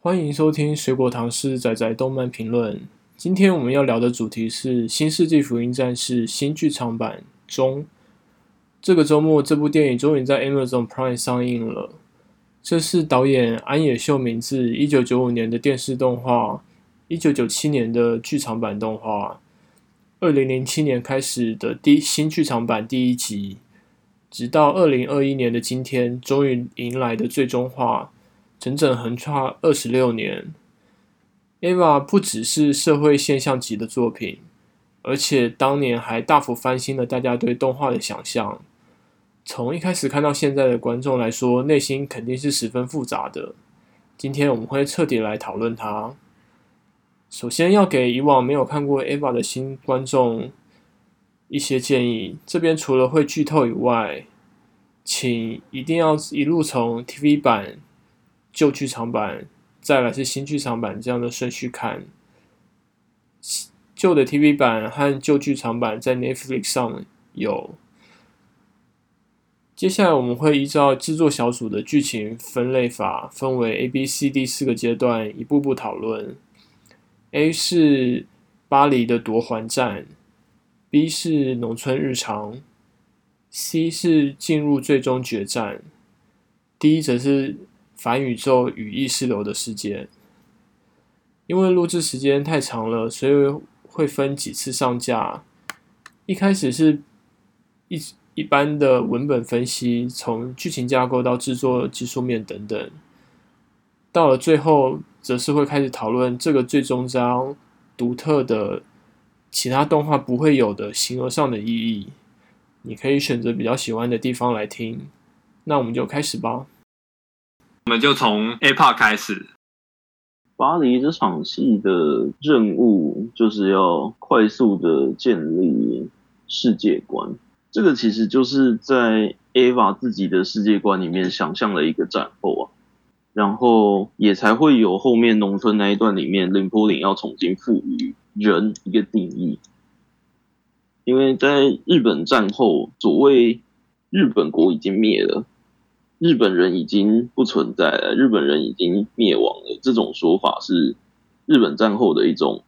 欢迎收听水果糖是仔仔动漫评论。今天我们要聊的主题是《新世纪福音战士》新剧场版中。这个周末，这部电影终于在 Amazon Prime 上映了。这是导演安野秀明自一九九五年的电视动画，一九九七年的剧场版动画，二零零七年开始的第新剧场版第一集，直到二零二一年的今天，终于迎来的最终话。整整横跨二十六年，《EVA》不只是社会现象级的作品，而且当年还大幅翻新了大家对动画的想象。从一开始看到现在的观众来说，内心肯定是十分复杂的。今天我们会彻底来讨论它。首先要给以往没有看过《EVA》的新观众一些建议，这边除了会剧透以外，请一定要一路从 TV 版。旧剧场版，再来是新剧场版这样的顺序看。旧的 TV 版和旧剧场版在 Netflix 上有。接下来我们会依照制作小组的剧情分类法，分为 A、B、C、D 四个阶段，一步步讨论。A 是巴黎的夺环战，B 是农村日常，C 是进入最终决战，D 则是。反宇宙与意识流的世界，因为录制时间太长了，所以会分几次上架。一开始是一一般的文本分析，从剧情架构到制作技术面等等。到了最后，则是会开始讨论这个最终章独特的、其他动画不会有的形而上的意义。你可以选择比较喜欢的地方来听。那我们就开始吧。我们就从 A part 开始。巴黎这场戏的任务就是要快速的建立世界观，这个其实就是在 Ava 自己的世界观里面想象了一个战后啊，然后也才会有后面农村那一段里面林波林要重新赋予人一个定义，因为在日本战后，所谓日本国已经灭了。日本人已经不存在了，日本人已经灭亡了。这种说法是日本战后的一种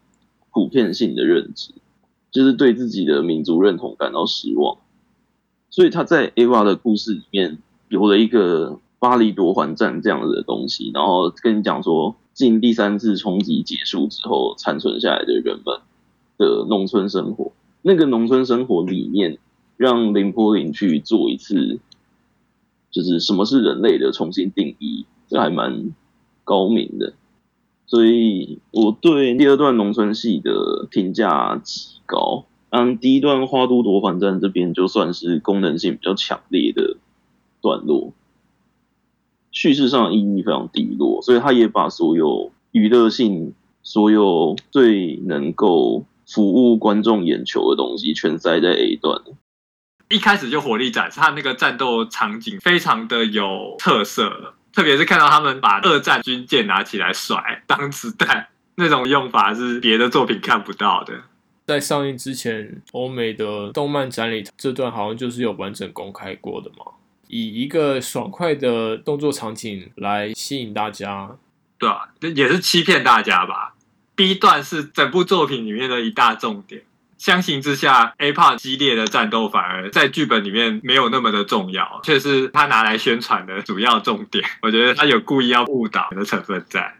普遍性的认知，就是对自己的民族认同感到失望。所以他在 EVA 的故事里面有了一个巴黎夺还战这样子的东西，然后跟你讲说，进第三次冲击结束之后，残存下来的人们的农村生活，那个农村生活里面，让林波林去做一次。就是什么是人类的重新定义，这还蛮高明的，所以我对第二段农村戏的评价极高。嗯，第一段花都夺还战这边就算是功能性比较强烈的段落，叙事上的意义非常低落，所以他也把所有娱乐性、所有最能够服务观众眼球的东西全塞在 A 段。一开始就火力展示，他那个战斗场景非常的有特色，特别是看到他们把二战军舰拿起来甩当子弹，那种用法是别的作品看不到的。在上映之前，欧美的动漫展里这段好像就是有完整公开过的嘛，以一个爽快的动作场景来吸引大家，对啊，也是欺骗大家吧。B 段是整部作品里面的一大重点。相形之下，A part 激烈的战斗反而在剧本里面没有那么的重要，却是他拿来宣传的主要重点。我觉得他有故意要误导的成分在。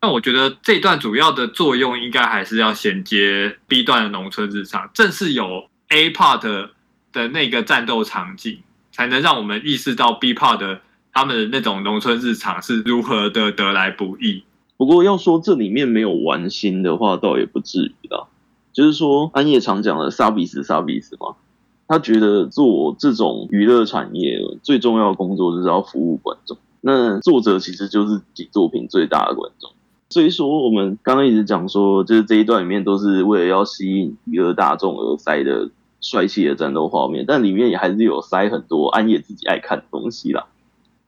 那我觉得这段主要的作用应该还是要衔接 B 段的农村日常，正是有 A part 的那个战斗场景，才能让我们意识到 B part 他们的那种农村日常是如何的得来不易。不过要说这里面没有玩心的话，倒也不至于啦。就是说，安夜常讲的“杀必死，杀必死”嘛，他觉得做这种娱乐产业最重要的工作就是要服务观众。那作者其实就是己作品最大的观众。所以说，我们刚刚一直讲说，就是这一段里面都是为了要吸引娱乐大众而塞的帅气的战斗画面，但里面也还是有塞很多安夜自己爱看的东西啦，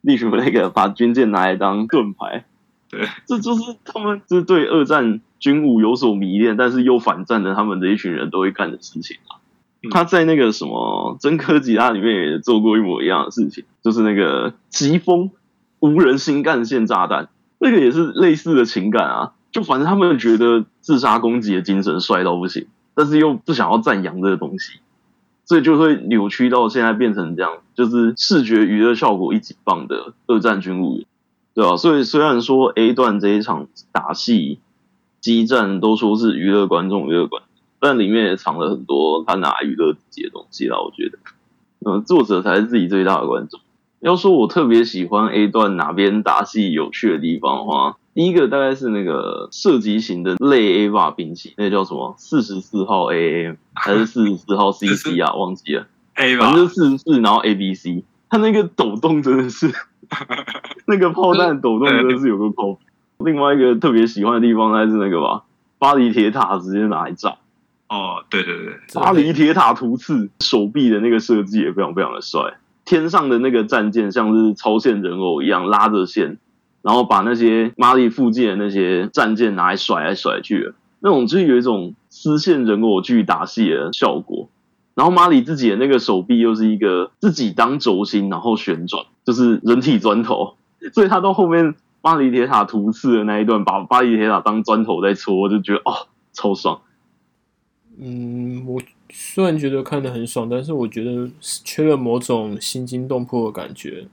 例如那个把军舰拿来当盾牌，对，这就是他们就是对二战。军武有所迷恋，但是又反战的他们这一群人都会干的事情啊。他在那个什么真科吉拉里面也做过一模一样的事情，就是那个疾风无人新干线炸弹，那个也是类似的情感啊。就反正他们觉得自杀攻击的精神帅到不行，但是又不想要赞扬这个东西，所以就会扭曲到现在变成这样，就是视觉娱乐效果一级棒的二战军务员，对吧、啊？所以虽然说 A 段这一场打戏、激战都说是娱乐观众、娱乐观众，但里面也藏了很多他拿娱乐自己的东西啦。我觉得，嗯，作者才是自己最大的观众。要说我特别喜欢 A 段哪边打戏有趣的地方的话，第一个大概是那个射击型的类 AVA 兵器，那、叫什么？四十四号 AA 还是四十四号 CC 啊？忘记了。A 吧，反正就四十四，然后 ABC，它那个抖动真的是，那个炮弹抖动真的是有个空。另外一个特别喜欢的地方还是那个吧，巴黎铁塔直接拿来炸。哦，对对对，巴黎铁塔突刺手臂的那个设计也非常非常的帅。天上的那个战舰像是超线人偶一样拉着线，然后把那些马里附近的那些战舰拿来甩来甩去的，那种就是有一种丝线人偶剧打戏的效果。然后马里自己的那个手臂又是一个自己当轴心，然后旋转，就是人体砖头。所以他到后面巴黎铁塔突刺的那一段，把巴黎铁塔当砖头在戳，我就觉得哦，超爽。嗯，我。虽然觉得看得很爽，但是我觉得缺了某种心惊动魄的感觉。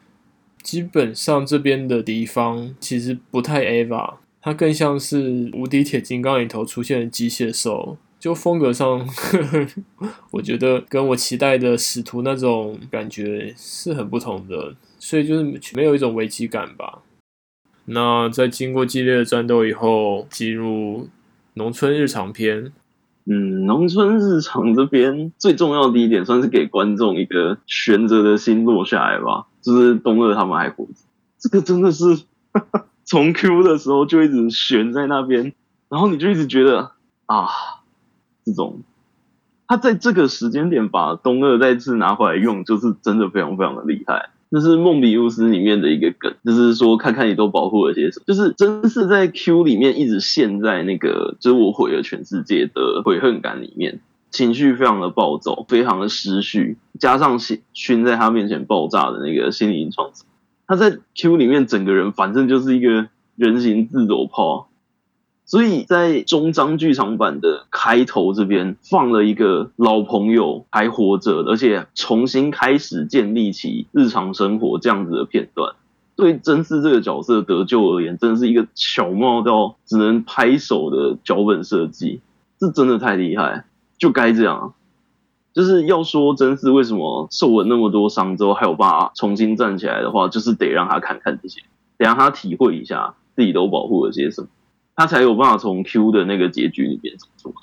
基本上这边的敌方其实不太 EVA，它更像是《无敌铁金刚》里头出现的机械兽。就风格上，我觉得跟我期待的使徒那种感觉是很不同的，所以就是没有一种危机感吧。那在经过激烈的战斗以后，进入农村日常篇。嗯，农村日常这边最重要的一点，算是给观众一个悬着的心落下来吧。就是东二他们还活着，这个真的是 从 Q 的时候就一直悬在那边，然后你就一直觉得啊，这种他在这个时间点把东二再次拿回来用，就是真的非常非常的厉害。这是梦比乌斯里面的一个梗，就是说看看你都保护了些什么。就是真是在 Q 里面一直陷在那个，就是我毁了全世界的悔恨感里面，情绪非常的暴躁，非常的失序，加上熏在他面前爆炸的那个心灵创伤，他在 Q 里面整个人反正就是一个人形自走炮。所以在中章剧场版的开头这边放了一个老朋友还活着，而且重新开始建立起日常生活这样子的片段，对真嗣这个角色得救而言，真的是一个巧妙到只能拍手的脚本设计，这真的太厉害，就该这样。就是要说真嗣为什么受了那么多伤之后还有办法重新站起来的话，就是得让他看看这些，得让他体会一下自己都保护了些什么。他才有办法从 Q 的那个结局里面走出来，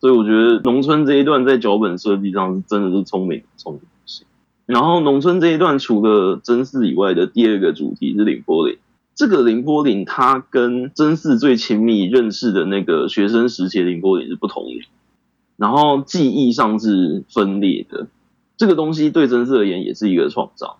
所以我觉得农村这一段在脚本设计上是真的是聪明聪明。然后农村这一段除了真嗣以外的第二个主题是凌波岭，这个凌波岭他跟真嗣最亲密认识的那个学生时期的凌波岭是不同的，然后记忆上是分裂的，这个东西对真嗣而言也是一个创造。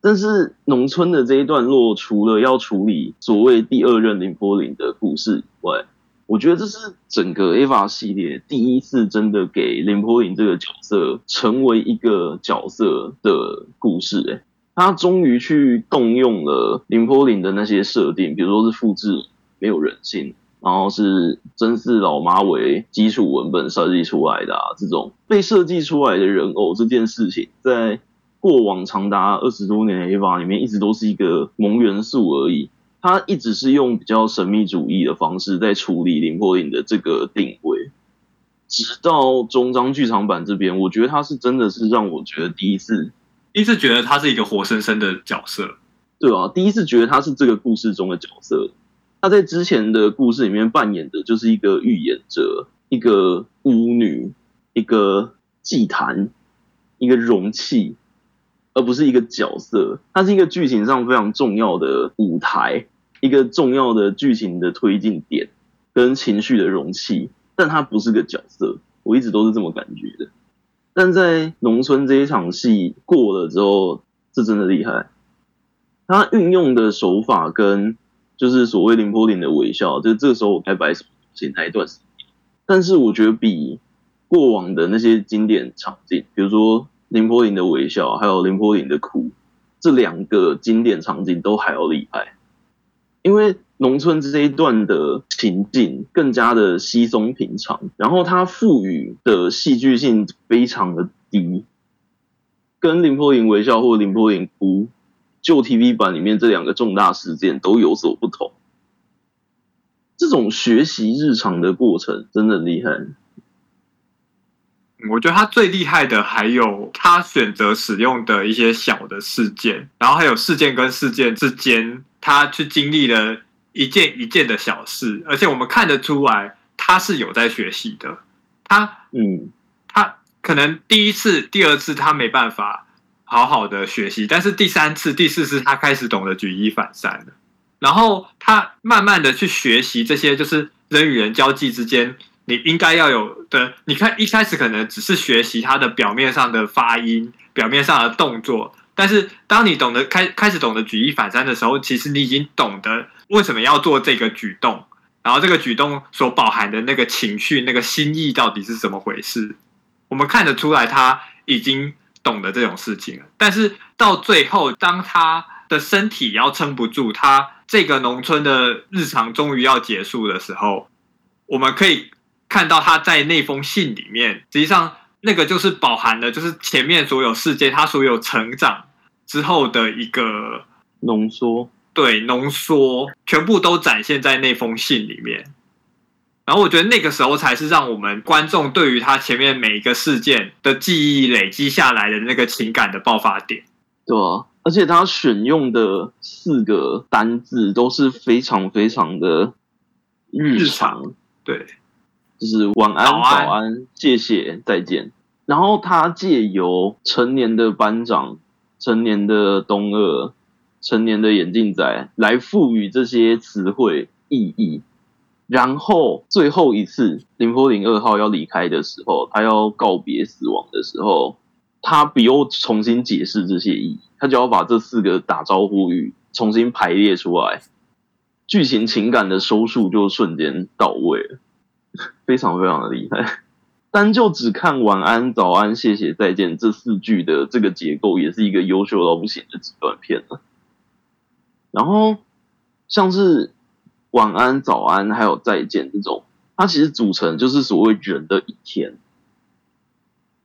但是农村的这一段落，除了要处理所谓第二任林波林的故事以外，我觉得这是整个 EVA 系列第一次真的给林波林这个角色成为一个角色的故事。诶，他终于去动用了林波林的那些设定，比如说是复制没有人性，然后是真嗣老妈为基础文本设计出来的啊，这种被设计出来的人偶这件事情，在。过往长达二十多年的 EVA 里面，一直都是一个萌元素而已。它一直是用比较神秘主义的方式在处理林破林的这个定位，直到中章剧场版这边，我觉得他是真的是让我觉得第一次，第一次觉得他是一个活生生的角色，对啊，第一次觉得他是这个故事中的角色。他在之前的故事里面扮演的就是一个预言者、一个巫女、一个祭坛、一个容器。而不是一个角色，它是一个剧情上非常重要的舞台，一个重要的剧情的推进点跟情绪的容器，但它不是个角色，我一直都是这么感觉的。但在农村这一场戏过了之后，是真的厉害。他运用的手法跟就是所谓林波丽的微笑，就是这个时候我该摆什么东西那一段时间，但是我觉得比过往的那些经典场景，比如说。綾波丽的微笑，还有綾波丽的哭，这两个经典场景都还要厉害。因为农村这一段的情境更加的稀松平常，然后它赋予的戏剧性非常的低，跟林柏林微笑或林柏林哭旧 TV 版里面这两个重大事件都有所不同。这种学习日常的过程真的厉害。我觉得他最厉害的还有他选择使用的一些小的事件，然后还有事件跟事件之间，他去经历了一件一件的小事，而且我们看得出来他是有在学习的。他嗯，他可能第一次、第二次他没办法好好的学习，但是第三次、第四次他开始懂得举一反三了，然后他慢慢的去学习这些，就是人与人交际之间。你应该要有的，你看一开始可能只是学习他的表面上的发音、表面上的动作，但是当你懂得开开始懂得举一反三的时候，其实你已经懂得为什么要做这个举动，然后这个举动所包含的那个情绪、那个心意到底是怎么回事，我们看得出来他已经懂得这种事情了。但是到最后，当他的身体要撑不住，他这个农村的日常终于要结束的时候，我们可以。看到他在那封信里面，实际上那个就是饱含了，就是前面所有事件，他所有成长之后的一个浓缩，对，浓缩，全部都展现在那封信里面。然后我觉得那个时候才是让我们观众对于他前面每一个事件的记忆累积下来的那个情感的爆发点。对啊，而且他选用的四个单字都是非常非常的日常，日常对。就是晚安、早安、早安、谢谢、再见。然后他借由成年的班长、成年的东二、成年的眼镜仔来赋予这些词汇意义。然后最后一次林波林二号要离开的时候，他要告别死亡的时候，他不用重新解释这些意义，他就要把这四个打招呼语重新排列出来，剧情情感的收束就瞬间到位了。非常非常的厉害，单就只看晚安、早安、谢谢、再见这四句的这个结构，也是一个优秀到不行的极短片了。然后像是晚安、早安还有再见这种，它其实组成就是所谓人的一天。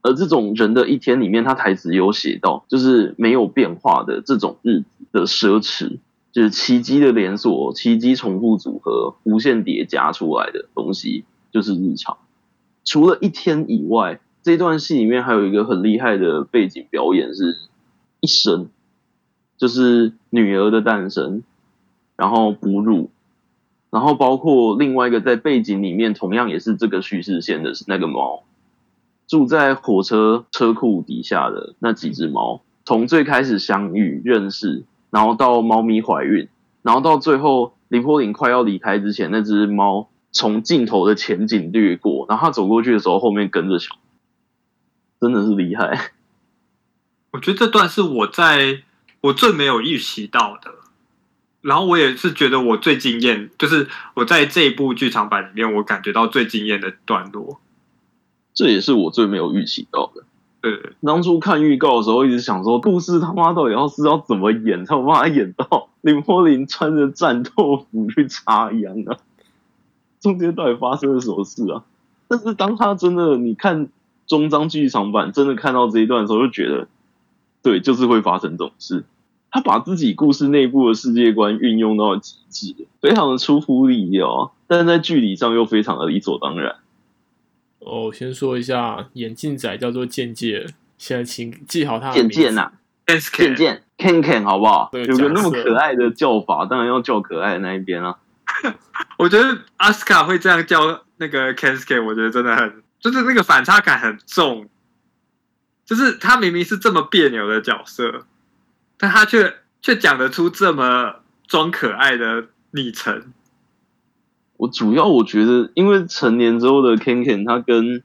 而这种人的一天里面，它台词有写到，就是没有变化的这种日子的奢侈，就是奇迹的连锁、奇迹重复组合、无限叠加出来的东西。就是日常，除了一天以外，这段戏里面还有一个很厉害的背景表演，是一生，就是女儿的诞生，然后哺乳，然后包括另外一个在背景里面同样也是这个叙事线的是那个猫，住在火车车库底下的那几只猫，从最开始相遇认识，然后到猫咪怀孕，然后到最后林柏林快要离开之前，那只猫。从镜头的前景掠过，然后他走过去的时候，后面跟着小，真的是厉害。我觉得这段是我在我最没有预期到的，然后我也是觉得我最惊艳，就是我在这一部剧场版里面，我感觉到最惊艳的段落。这也是我最没有预期到的。对，当初看预告的时候，一直想说，故事他妈到底要是要怎么演，才有办法演到林柏林穿着战斗服去插秧啊？中间到底发生了什么事啊？但是当他真的你看中章剧场版，真的看到这一段的时候，就觉得，对，就是会发生这种事。他把自己故事内部的世界观运用到极致，非常的出乎意料，但是在剧里上又非常的理所当然。哦，先说一下，眼镜仔叫做剑界，现在请记好他的剑介呐，剑剑 Ken Ken 好不好？有个那么可爱的叫法，当然要叫可爱的那一边啊。我觉得阿斯卡会这样叫那个 Kensuke，我觉得真的很，就是那个反差感很重。就是他明明是这么别扭的角色，但他却却讲得出这么装可爱的昵称。我主要我觉得，因为成年之后的 Ken Ken，他跟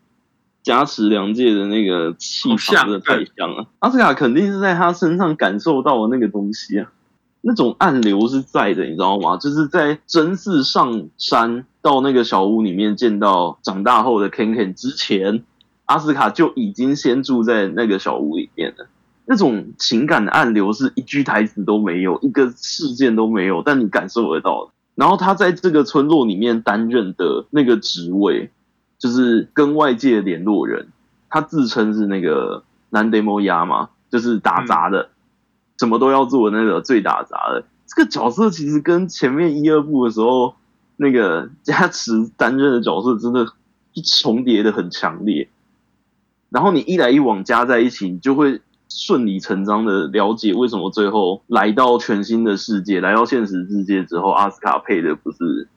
加持良介的那个气场真的太像了。阿斯卡肯定是在他身上感受到了那个东西啊。那种暗流是在的，你知道吗？就是在真嗣上山到那个小屋里面见到长大后的 Ken Ken 之前，阿斯卡就已经先住在那个小屋里面了。那种情感的暗流是一句台词都没有，一个事件都没有，但你感受得到。然后他在这个村落里面担任的那个职位，就是跟外界联络人。他自称是那个南德摩亚嘛，就是打杂的，什么都要做那个最打杂的。这个角色其实跟前面一二部的时候那个加持担任的角色真的重叠的很强烈。然后你一来一往加在一起，你就会。顺理成章的了解为什么最后来到全新的世界，来到现实世界之后，阿斯卡配的不是。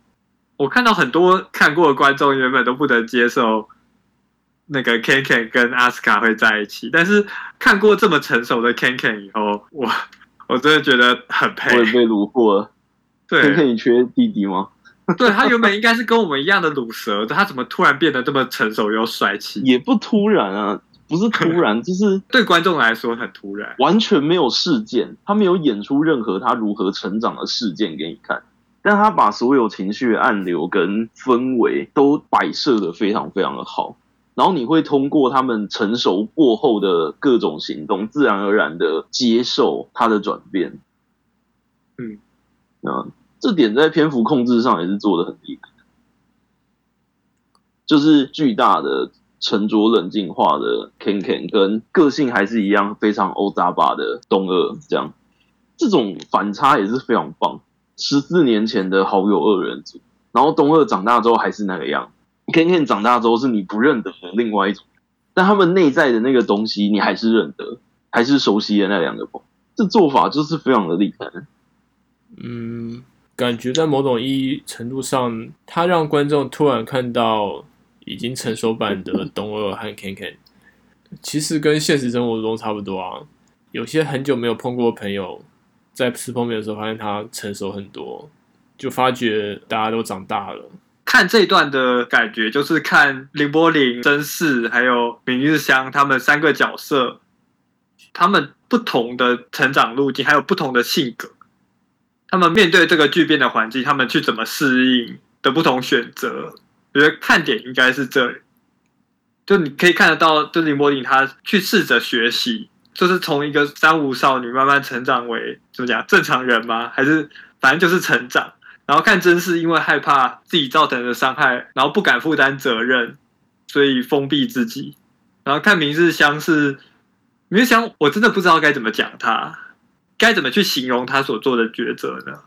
我看到很多看过的观众原本都不能接受那个 Ken Ken 跟阿斯卡会在一起，但是看过这么成熟的 Ken Ken 以后，我我真的觉得很配。我也被虏获了。对，Ken Ken 你缺弟弟吗？对，他原本应该是跟我们一样的卤蛇，他怎么突然变得这么成熟又帅气？也不突然啊。不是突然，就是对观众来说很突然，完全没有事件，他没有演出任何他如何成长的事件给你看，但他把所有情绪暗流跟氛围都摆设的非常非常的好，然后你会通过他们成熟过后的各种行动，自然而然的接受他的转变。嗯，啊，这点在篇幅控制上也是做的很厉害，就是巨大的。沉着冷静化的 Ken Ken 跟个性还是一样非常欧扎巴的东二，这样这种反差也是非常棒。十四年前的好友二人组，然后东二长大之后还是那个样，Ken Ken 长大之后是你不认得的另外一种，但他们内在的那个东西你还是认得，还是熟悉的那两个朋友，这做法就是非常的厉害。嗯，感觉在某种意义程度上，他让观众突然看到。已经成熟版的东二和 Ken Ken，其实跟现实生活中差不多啊。有些很久没有碰过的朋友，在吃碰面的时候，发现他成熟很多，就发觉大家都长大了。看这一段的感觉，就是看綾波丽、真嗣还有明日香他们三个角色，他们不同的成长路径，还有不同的性格，他们面对这个巨变的环境，他们去怎么适应的不同选择。我觉得看点应该是这里，就你可以看得到，就綾波丽她去试着学习，就是从一个三无少女慢慢成长为怎么讲正常人吗？还是反正就是成长。然后看真是因为害怕自己造成的伤害，然后不敢负担责任，所以封闭自己。然后看明日香是明日香，我真的不知道该怎么讲他，该怎么去形容他所做的抉择呢？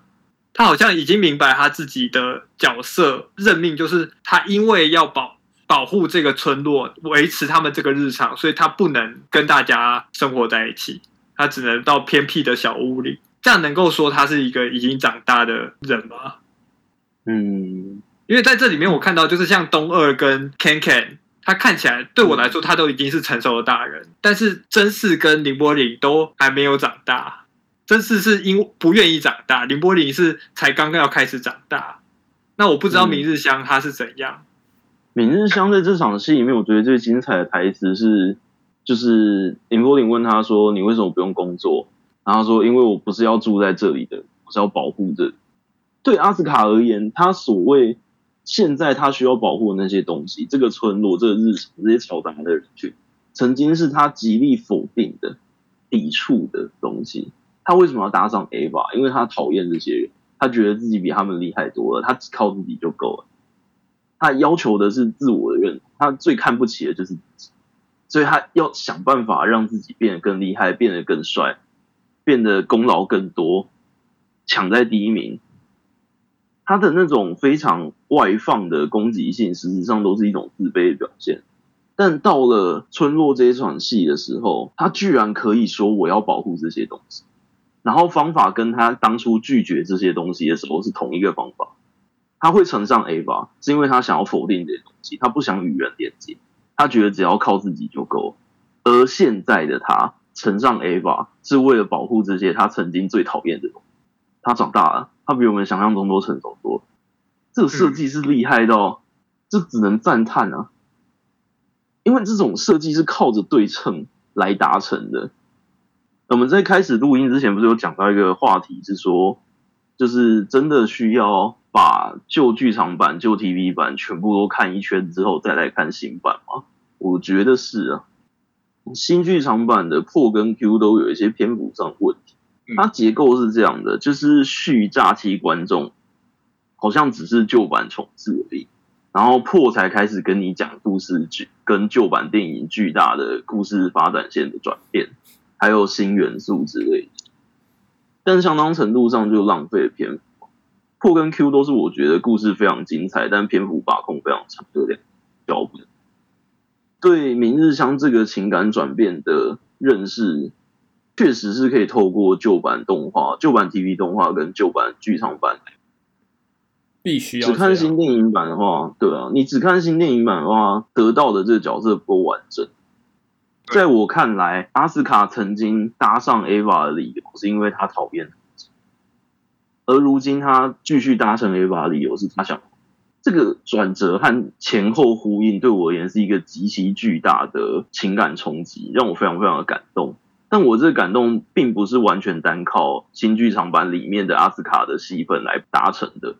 他好像已经明白他自己的角色任命，就是他因为要保保护这个村落，维持他们这个日常，所以他不能跟大家生活在一起，他只能到偏僻的小屋里。这样能够说他是一个已经长大的人吗？嗯，因为在这里面我看到，就是像东二跟 Ken Ken，他看起来对我来说他都已经是成熟的大人，但是真嗣跟林波林都还没有长大。真嗣是因不愿意长大，林波林是才刚刚要开始长大。那我不知道明日香他是怎样。嗯、明日香在这场戏里面，我觉得最精彩的台词是，就是林波林问他说：“你为什么不用工作？”然后他说：“因为我不是要住在这里的，我是要保护这里。”对阿斯卡而言，他所谓现在他需要保护的那些东西，这个村落、这个日常、这些嘈杂的人群，曾经是他极力否定的、抵触的东西。他为什么要搭上 Ava？因为他讨厌这些人，他觉得自己比他们厉害多了，他只靠自己就够了。他要求的是自我的认同，他最看不起的就是自己，所以他要想办法让自己变得更厉害，变得更帅，变得功劳更多，抢在第一名。他的那种非常外放的攻击性，实质上都是一种自卑的表现。但到了村落这一场戏的时候，他居然可以说：“我要保护这些东西。”然后方法跟他当初拒绝这些东西的时候是同一个方法。他会乘上 A 吧是因为他想要否定这些东西，他不想与人连接，他觉得只要靠自己就够了。而现在的他乘上 Ava，是为了保护这些他曾经最讨厌的东西。他长大了，他比我们想象中都成熟多了。这个设计是厉害到，这只能赞叹啊！因为这种设计是靠着对称来达成的。我们在开始录音之前，不是有讲到一个话题，是说，就是真的需要把旧剧场版、旧 TV 版全部都看一圈之后，再来看新版吗？我觉得是啊，新剧场版的破跟 Q 都有一些篇幅上问题。它结构是这样的，就是续炸欺观众，好像只是旧版重置而已，然后破才开始跟你讲故事剧跟旧版电影巨大的故事发展线的转变，还有新元素之类的，但相当程度上就浪费了篇幅。破跟 Q 都是我觉得故事非常精彩，但篇幅把控非常长的两脚本。对明日香这个情感转变的认识，确实是可以透过旧版动画、旧版 TV 动画跟旧版剧场版。必须要只看新电影版的话，对啊，你只看新电影版的话，得到的这个角色不够完整。在我看来，阿斯卡曾经搭上 Ava 的理由是因为他讨厌。而如今他继续搭乘 Ava 的理由是他想，这个转折和前后呼应对我而言是一个极其巨大的情感冲击，让我非常非常的感动。但我这个感动并不是完全单靠新剧场版里面的阿斯卡的戏份来达成的，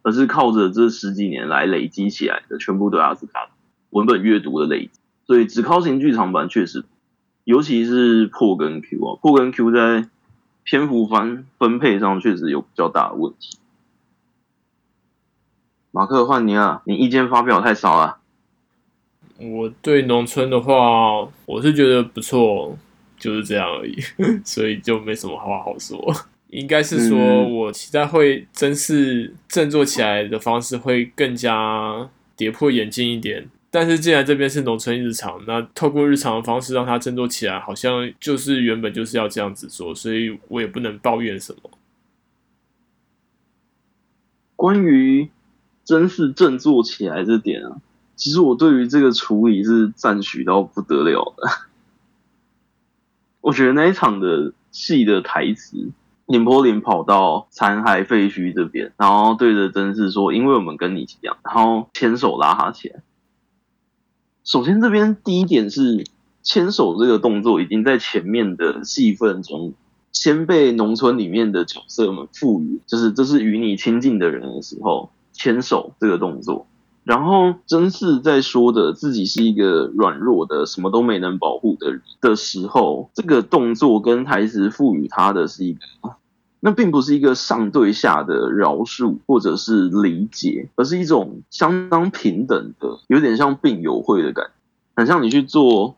而是靠着这十几年来累积起来的全部对阿斯卡文本阅读的累积。所以只靠新剧场版确实，尤其是破跟 Q 啊，破跟 Q 在。篇幅分分配上确实有比较大的问题。马克换你啊，你意见发表太少了。我对农村的话，我是觉得不错，就是这样而已，所以就没什么话好说。应该是说我期待会真是振作起来的方式会更加跌破眼镜一点。但是既然这边是农村日常，那透过日常的方式让它振作起来，好像就是原本就是要这样子做，所以我也不能抱怨什么。关于真是振作起来这点啊，其实我对于这个处理是赞许到不得了的。我觉得那一场的戏的台词，綾波林跑到残骸废墟这边，然后对着真嗣说：“因为我们跟你一样。”然后牵手拉他起来。首先，这边第一点是牵手这个动作已经在前面的戏份中先被农村里面的角色们赋予，就是这是与你亲近的人的时候牵手这个动作。然后真嗣在说的自己是一个软弱的、什么都没能保护的人的时候，这个动作跟台词赋予他的是一个，那并不是一个上对下的饶恕或者是理解，而是一种相当平等的，有点像病友会的感觉，很像你去做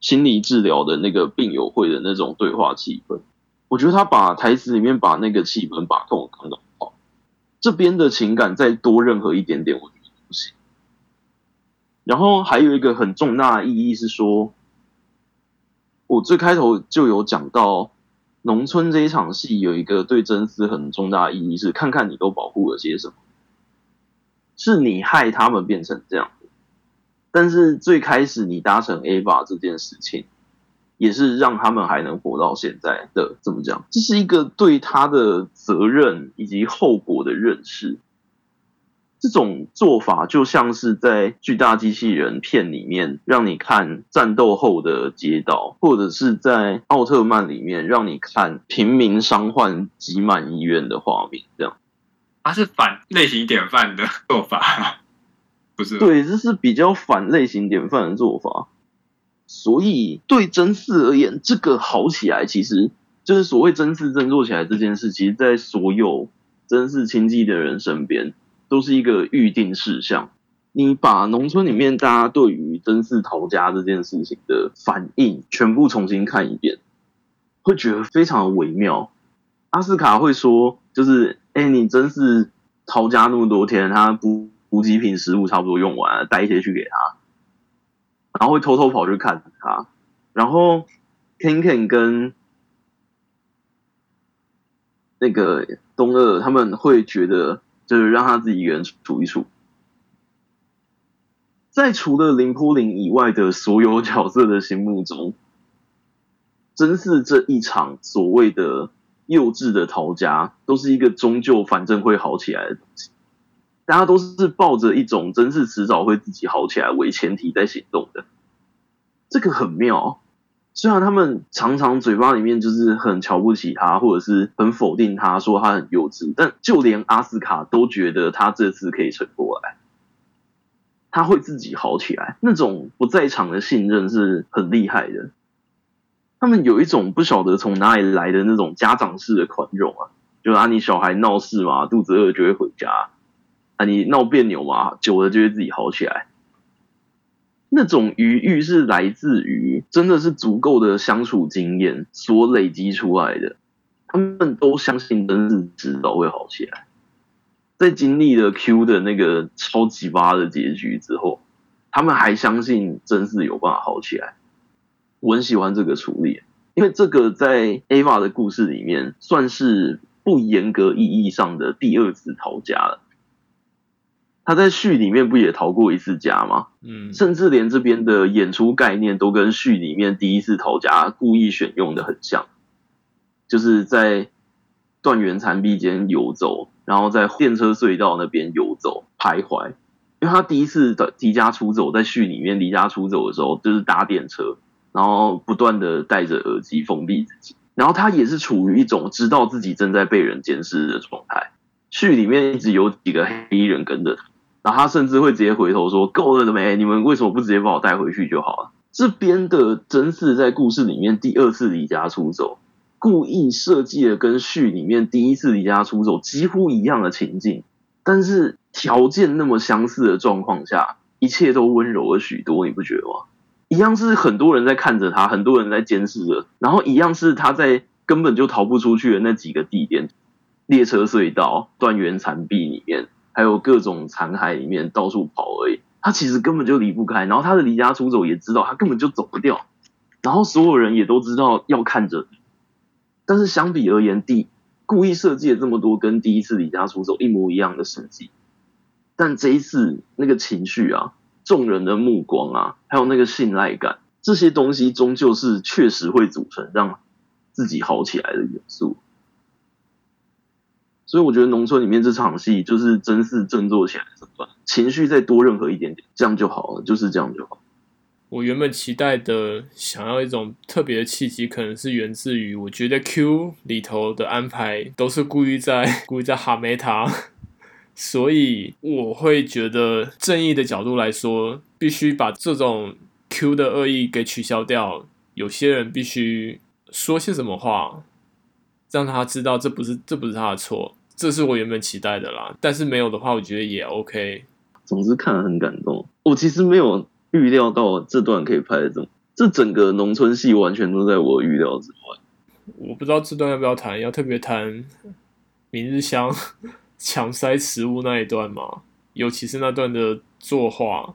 心理治疗的那个病友会的那种对话气氛。我觉得他把台词里面把那个气氛把控得很好，这边的情感再多任何一点点，我觉得不行。然后还有一个很重大的意义是说，我最开头就有讲到。农村这一场戏有一个对真丝很重大的意义，是看看你都保护了些什么，是你害他们变成这样。但是最开始你搭乘 Ava 这件事情，也是让他们还能活到现在的。怎么讲？这是一个对他的责任以及后果的认识。这种做法就像是在巨大机器人片里面让你看战斗后的街道，或者是在奥特曼里面让你看平民伤患挤满医院的画面，这样。它是反类型典范的做法，不是？对，这是比较反类型典范的做法。所以对真嗣而言，这个好起来，其实就是所谓真嗣振作起来这件事，其实在所有真嗣亲戚的人身边。都是一个预定事项。你把农村里面大家对于真嗣逃家这件事情的反应全部重新看一遍，会觉得非常的微妙。阿斯卡会说，就是哎、你真是逃家那么多天，他补补给品食物差不多用完了，带一些去给他，然后会偷偷跑去看他。然后 Ken Ken 跟那个东二他们会觉得。就是让他自己一个人处一处，在除了綾波丽以外的所有角色的心目中，真是这一场所谓的幼稚的逃家，都是一个终究反正会好起来的东西。大家都是抱着一种真是迟早会自己好起来为前提在行动的，这个很妙。虽然他们常常嘴巴里面就是很瞧不起他，或者是很否定他，说他很幼稚，但就连阿斯卡都觉得他这次可以撑过来。他会自己好起来。那种不在场的信任是很厉害的。他们有一种不晓得从哪里来的那种家长式的宽容啊，就啊，你小孩闹事嘛，肚子饿就会回家，啊，你闹别扭嘛，久了就会自己好起来。那种余裕是来自于真的是足够的相处经验所累积出来的。他们都相信真是迟早会好起来。在经历了 Q 的那个超级巴的结局之后，他们还相信真是有办法好起来。我很喜欢这个处理，因为这个在 Eva 的故事里面算是不严格意义上的第二次逃家了。他在序里面不也逃过一次家吗？嗯，甚至连这边的演出概念都跟序里面第一次逃家故意选用的很像，就是在断垣残壁间游走，然后在电车隧道那边游走徘徊。因为他第一次的离家出走，在序里面离家出走的时候，就是搭电车，然后不断的戴着耳机封闭自己，然后他也是处于一种知道自己正在被人监视的状态。序里面一直有几个黑衣人跟着他。然后他甚至会直接回头说：“够了没？你们为什么不直接把我带回去就好了？”这边的真嗣在故事里面第二次离家出走，故意设计了跟序里面第一次离家出走几乎一样的情境，但是条件那么相似的状况下，一切都温柔了许多，你不觉得吗？一样是很多人在看着他，很多人在监视着，然后一样是他在根本就逃不出去的那几个地点：列车隧道、断垣残壁里面。还有各种残骸里面到处跑而已，他其实根本就离不开。然后他的离家出走也知道他根本就走不掉，然后所有人也都知道要看着。但是相比而言，第故意设计了这么多跟第一次离家出走一模一样的设计，但这一次那个情绪啊，众人的目光啊，还有那个信赖感，这些东西终究是确实会组成让自己好起来的元素。所以我觉得农村里面这场戏就是真是振作起来的手段，情绪再多任何一点点，这样就好了，就是这样就好。我原本期待的想要一种特别的契机，可能是源自于我觉得 Q 里头的安排都是故意在故意在哈梅他，所以我会觉得正义的角度来说，必须把这种 Q 的恶意给取消掉。有些人必须说些什么话，让他知道这不是这不是他的错。这是我原本期待的啦，但是没有的话，我觉得也 OK。总之看了很感动。我其实没有预料到这段可以拍的这么，这整个农村戏完全都在我预料之外。我不知道这段要不要谈，要特别谈明日香 强塞食物那一段吗？尤其是那段的作画。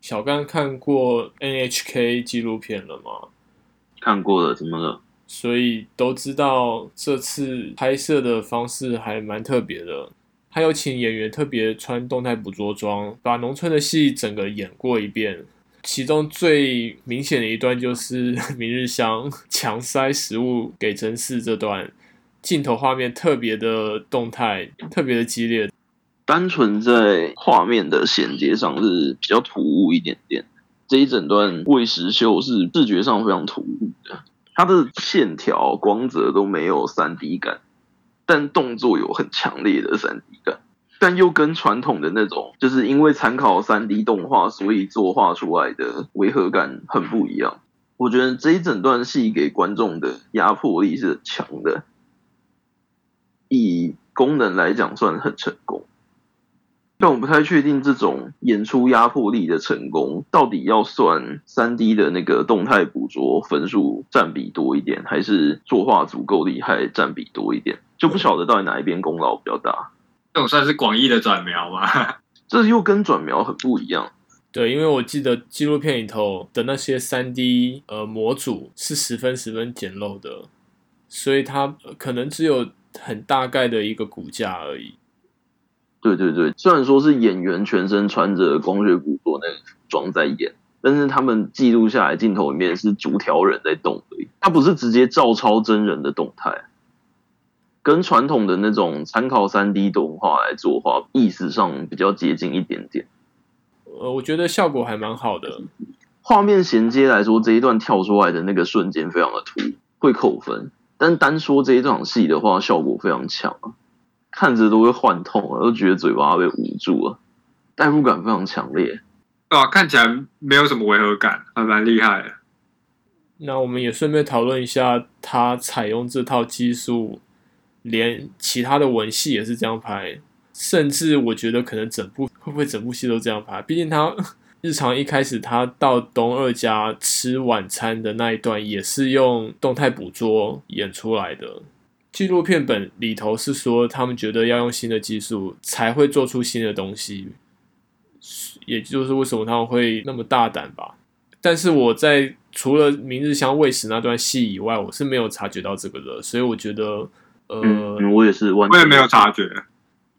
小刚看过 NHK 纪录片了吗？看过了，怎么了？所以都知道这次拍摄的方式还蛮特别的，他有请演员特别穿动态捕捉装，把农村的戏整个演过一遍。其中最明显的一段就是 明日香强塞食物给真嗣这段，镜头画面特别的动态，特别的激烈。单纯在画面的衔接上是比较突兀一点点，这一整段喂食秀是视觉上非常突兀的。它的线条、光泽都没有三 D 感，但动作有很强烈的三 D 感，但又跟传统的那种，就是因为参考三 D 动画，所以作画出来的违和感很不一样。我觉得这一整段戏给观众的压迫力是很强的，以功能来讲算很成功。但我不太确定这种演出压迫力的成功，到底要算三 D 的那个动态捕捉分数占比多一点，还是作画足够厉害占比多一点，就不晓得到底哪一边功劳比较大。这种算是广义的转描吗？这又跟转描很不一样。对，因为我记得纪录片里头的那些三 D 呃模组是十分十分简陋的，所以它可能只有很大概的一个骨架而已。对对对，虽然说是演员全身穿着光学捕捉那个服装在演，但是他们记录下来镜头里面是逐条人在动而已，它不是直接照抄真人的动态，跟传统的那种参考三 D 动画来作画，意思上比较接近一点点。呃，我觉得效果还蛮好的。画面衔接来说，这一段跳出来的那个瞬间非常的突兀，会扣分。但单说这一场戏的话，效果非常强啊。看着都会幻痛啊，都觉得嘴巴被捂住了。代入感非常强烈。啊，看起来没有什么违和感，还蛮厉害的。那我们也顺便讨论一下，他采用这套技术，连其他的文戏也是这样拍，甚至我觉得可能整部会不会整部戏都这样拍？毕竟他 日常一开始他到东二家吃晚餐的那一段，也是用动态捕捉演出来的。纪录片本里头是说，他们觉得要用新的技术才会做出新的东西，也就是为什么他们会那么大胆吧。但是我在除了明日香喂食那段戏以外，我是没有察觉到这个的，所以我觉得，呃，嗯、我也是，我也没有察觉。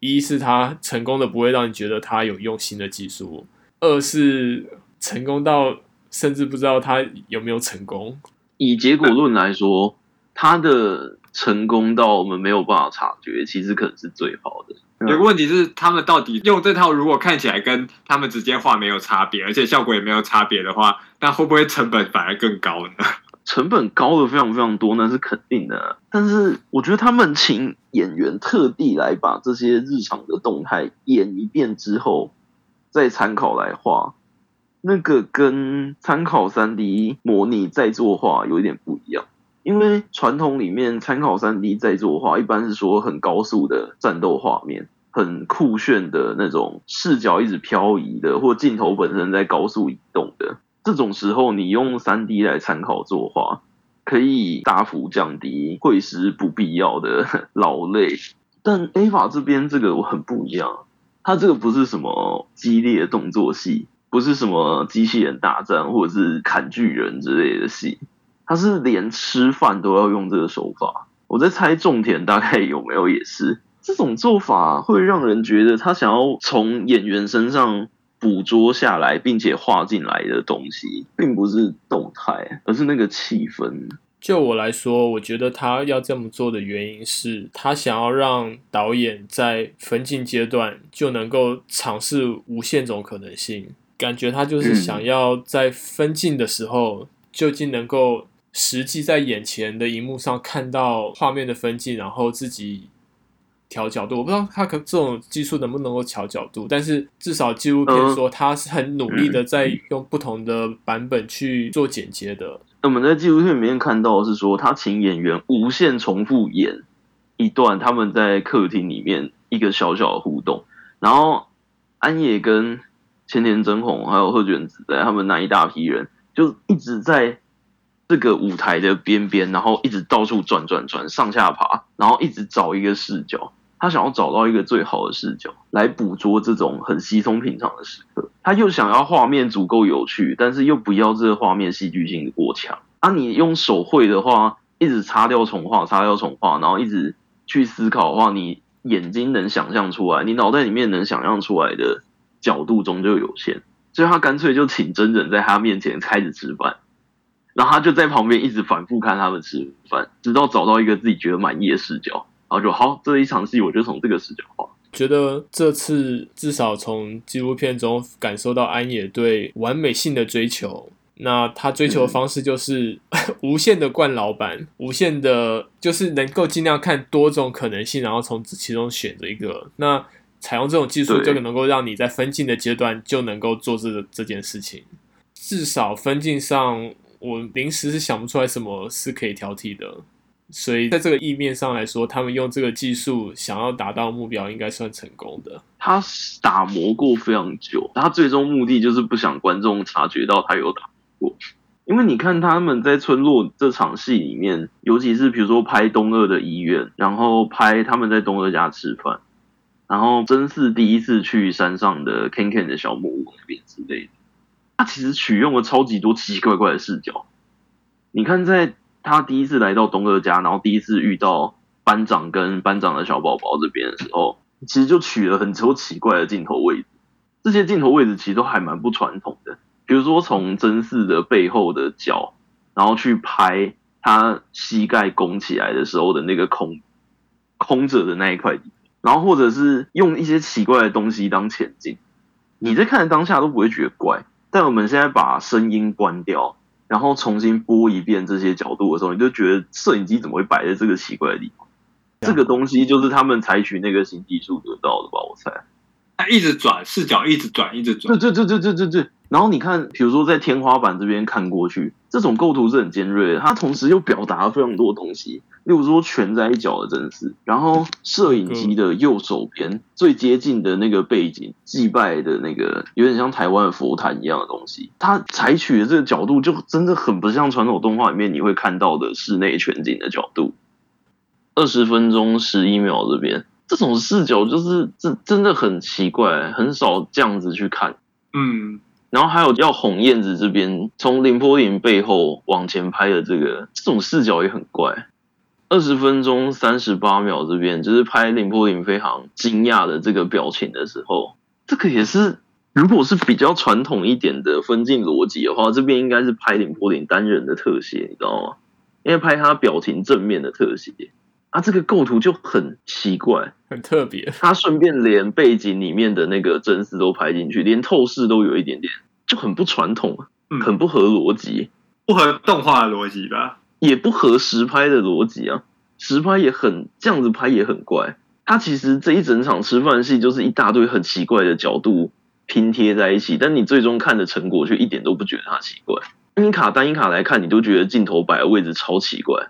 一是他成功的不会让你觉得他有用新的技术，二是成功到甚至不知道他有没有成功。以结果论来说，他的成功到我们没有办法察觉，其实可能是最好的。有个问题是，他们到底用这套，如果看起来跟他们直接画没有差别，而且效果也没有差别的话，那会不会成本反而更高呢？成本高的非常非常多，那是肯定的。但是我觉得他们请演员特地来把这些日常的动态演一遍之后，再参考来画，那个跟参考三 D 模拟再作画有一点不一样。因为传统里面参考 3D 在作画，一般是说很高速的战斗画面。很酷炫的那种视角一直漂移的，或镜头本身在高速移动的这种时候，你用三 D 来参考作画，可以大幅降低绘师不必要的 劳累。但 EVA 这边这个我很不一样，它这个不是什么激烈动作戏，不是什么机器人大战或者是砍巨人之类的戏，它是连吃饭都要用这个手法。我在猜种田大概有没有也是。这种做法会让人觉得他想要从演员身上捕捉下来并且画进来的东西，并不是动态，而是那个气氛。就我来说，我觉得他要这么做的原因是他想要让导演在分镜阶段就能够尝试无限种可能性，感觉他就是想要在分镜的时候，究竟能够实际在眼前的荧幕上看到画面的分镜，然后自己。调角度，我不知道他可这种技术能不能够调角度，但是至少纪录片说他是很努力的在用不同的版本去做剪接的。那我们在纪录片里面看到的是说，他请演员无限重复演一段他们在客厅里面一个小小的互动，然后安野跟千田真弘还有贺卷子在他们那一大批人就一直在。这个舞台的边边，然后一直到处转转转，上下爬，然后一直找一个视角。他想要找到一个最好的视角来捕捉这种很稀松平常的时刻。他又想要画面足够有趣，但是又不要这个画面戏剧性过强。啊，你用手绘的话，一直擦掉重画，擦掉重画，然后一直去思考的话，你眼睛能想象出来，你脑袋里面能想象出来的角度终究有限。所以他干脆就请真人在他面前开始吃饭。然后他就在旁边一直反复看他们吃饭，直到找到一个自己觉得满意的视角，然后就好，这一场戏我就从这个视角画。觉得这次至少从纪录片中感受到安野对完美性的追求。那他追求的方式就是、嗯、无限的灌老板，无限的，就是能够尽量看多种可能性，然后从其中选择一个。那采用这种技术，就能够让你在分镜的阶段就能够做这个这件事情。至少分镜上。我临时是想不出来什么是可以挑剔的，所以在这个意面上来说，他们用这个技术想要达到目标，应该算成功的。他打磨过非常久，他最终目的就是不想观众察觉到他有打磨过。因为你看他们在村落这场戏里面，尤其是比如说拍东二的医院，然后拍他们在东二家吃饭，然后真嗣第一次去山上的 Ken Ken 的小木屋那边之类的。他 其实取用了超级多奇奇怪怪的视角。你看，在他第一次来到东哥家，然后第一次遇到班长跟班长的小宝宝这边的时候，其实就取了很多奇怪的镜头位置。这些镜头位置其实都还蛮不传统的。比如说，从真嗣的背后的脚，然后去拍他膝盖拱起来的时候的那个空空着的那一块，然后或者是用一些奇怪的东西当前进，你在看的当下都不会觉得怪。但我们现在把声音关掉，然后重新播一遍这些角度的时候，你就觉得摄影机怎么会摆在这个奇怪的地方？这个东西就是他们采取那个新技术得到的吧？我猜。他一直转视角，一直转，一直转。对对对对对对对。然后你看，比如说在天花板这边看过去，这种构图是很尖锐的，它同时又表达了非常多东西。例如说全在一角的真是，然后摄影机的右手边最接近的那个背景，祭拜的那个有点像台湾的佛坛一样的东西，它采取的这个角度就真的很不像传统动画里面你会看到的室内全景的角度。二十分钟十一秒这边这种视角就是这真的很奇怪，很少这样子去看。嗯，然后还有要哄燕子这边从林波林背后往前拍的这个这种视角也很怪。二十分钟三十八秒，这边就是拍林波林非常惊讶的这个表情的时候，这个也是如果是比较传统一点的分镜逻辑的话，这边应该是拍林波林单人的特写，你知道吗？因为拍他表情正面的特写啊，这个构图就很奇怪，很特别。他顺便连背景里面的那个真丝都拍进去，连透视都有一点点，就很不传统，很不合逻辑，不合动画的逻辑吧。也不合实拍的逻辑啊，实拍也很这样子拍也很怪。他其实这一整场吃饭戏就是一大堆很奇怪的角度拼贴在一起，但你最终看的成果却一点都不觉得它奇怪。单一卡单一卡来看，你都觉得镜头摆的位置超奇怪。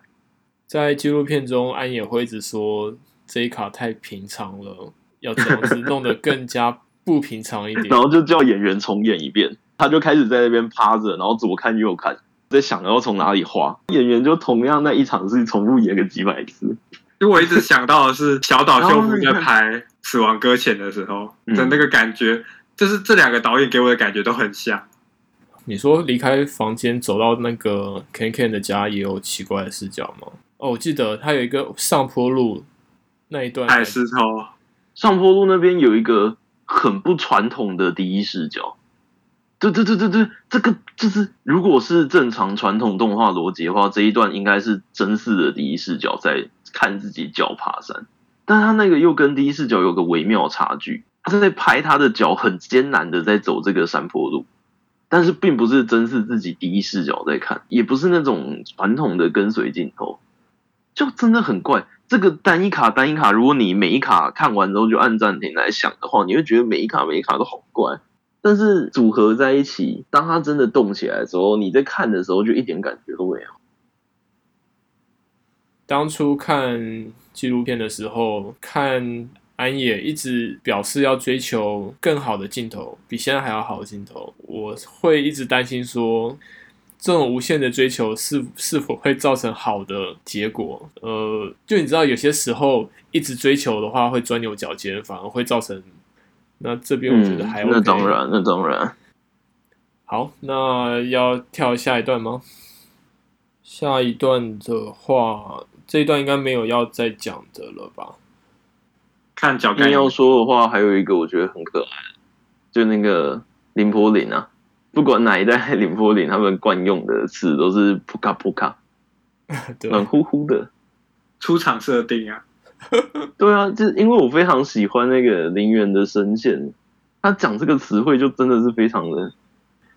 在纪录片中，安野会一直说这一卡太平常了，要这样子弄得更加不平常一点，然后就叫演员重演一遍。他就开始在那边趴着，然后左看右看。在想要从哪里画，演员就同样那一场是重复演个几百次。因为我一直想到的是小岛秀夫在拍《死亡搁浅》的时候的那个感觉，就是这两个导演给我的感觉都很像。你说离开房间走到那个 Ken Ken 的家也有奇怪的视角吗？哦，我记得他有一个上坡路那一段，海石头上坡路那边有一个很不传统的第一视角。对对对对对，这个就是，如果是正常传统动画逻辑的话，这一段应该是真实的第一视角在看自己脚爬山，但他那个又跟第一视角有个微妙差距，他在拍他的脚很艰难的在走这个山坡路，但是并不是真是自己第一视角在看，也不是那种传统的跟随镜头，就真的很怪。这个单一卡单一卡，如果你每一卡看完之后就按暂停来想的话，你会觉得每一卡每一卡都好怪。但是组合在一起，当它真的动起来的时候，你在看的时候就一点感觉都没有。当初看纪录片的时候，看安野一直表示要追求更好的镜头，比现在还要好的镜头，我会一直担心说，这种无限的追求是是否会造成好的结果？呃，就你知道，有些时候一直追求的话，会钻牛角尖，反而会造成。那这边我觉得还 OK，嗯，那当然，那当然。好，那要跳下一段吗？下一段的话，这一段应该没有要再讲的了吧？看脚跟要说的话，还有一个我觉得很可爱，就那个林波林啊，不管哪一代林波林，他们惯用的词都是扑卡扑卡，暖乎乎的出场设定啊。对啊，就因为我非常喜欢那个林原的声线，他讲这个词汇就真的是非常的，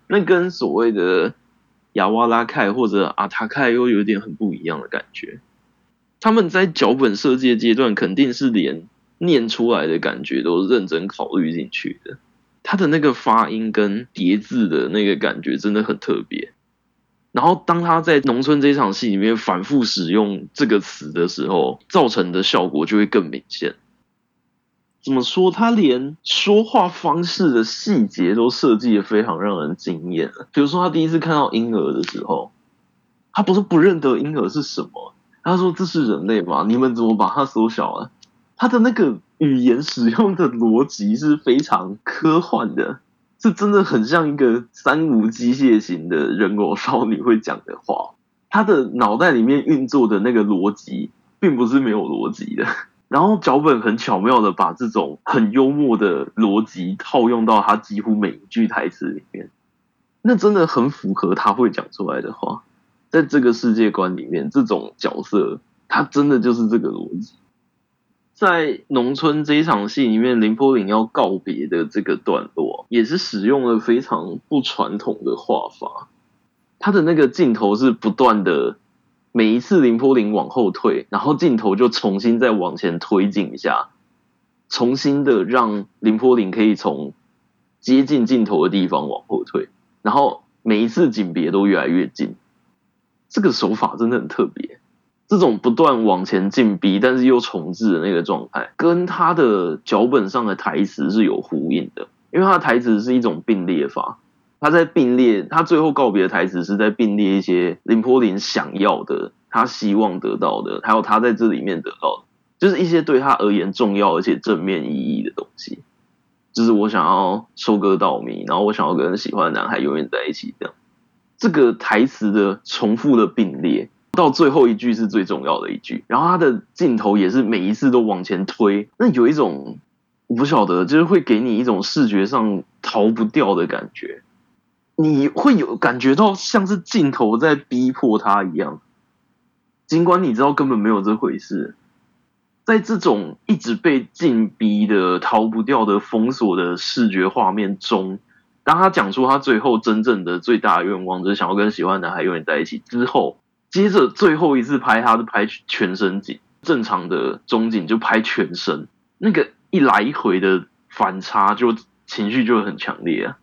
那跟所谓的亚瓦拉凯或者阿塔凯又有点很不一样的感觉。他们在脚本设计的阶段，肯定是连念出来的感觉都认真考虑进去的。他的那个发音跟叠字的那个感觉真的很特别。然后，当他在农村这场戏里面反复使用这个词的时候，造成的效果就会更明显。怎么说？他连说话方式的细节都设计的非常让人惊艳。比如说，他第一次看到婴儿的时候，他不是不认得婴儿是什么，他说：“这是人类吗？你们怎么把它缩小了？”他的那个语言使用的逻辑是非常科幻的。是真的很像一个三无机械型的人偶少女会讲的话，她的脑袋里面运作的那个逻辑，并不是没有逻辑的。然后脚本很巧妙的把这种很幽默的逻辑套用到她几乎每一句台词里面，那真的很符合她会讲出来的话。在这个世界观里面，这种角色，她真的就是这个逻辑。在农村这一场戏里面，林波林要告别的这个段落，也是使用了非常不传统的画法。他的那个镜头是不断的，每一次林波林往后退，然后镜头就重新再往前推进一下，重新的让林波林可以从接近镜头的地方往后退，然后每一次景别都越来越近。这个手法真的很特别，这种不断往前进逼，但是又重置的那个状态，跟他的脚本上的台词是有呼应的。因为他的台词是一种并列法，他在并列，他最后告别的台词是在并列一些林波林想要的，他希望得到的，还有他在这里面得到的，就是一些对他而言重要而且正面意义的东西。就是我想要收割稻米，然后我想要跟喜欢的男孩永远在一起，这样。这个台词的重复的并列，到最后一句是最重要的一句，然后他的镜头也是每一次都往前推，那有一种。我不晓得，就是会给你一种视觉上逃不掉的感觉，你会有感觉到像是镜头在逼迫他一样，尽管你知道根本没有这回事，在这种一直被禁逼的、逃不掉的、封锁的视觉画面中，当他讲出他最后真正的最大的愿望，就是想要跟喜欢的男孩永远在一起之后，接着最后一次拍他是拍全身景，正常的中景就拍全身那个。一来一回的反差，就情绪就很强烈啊！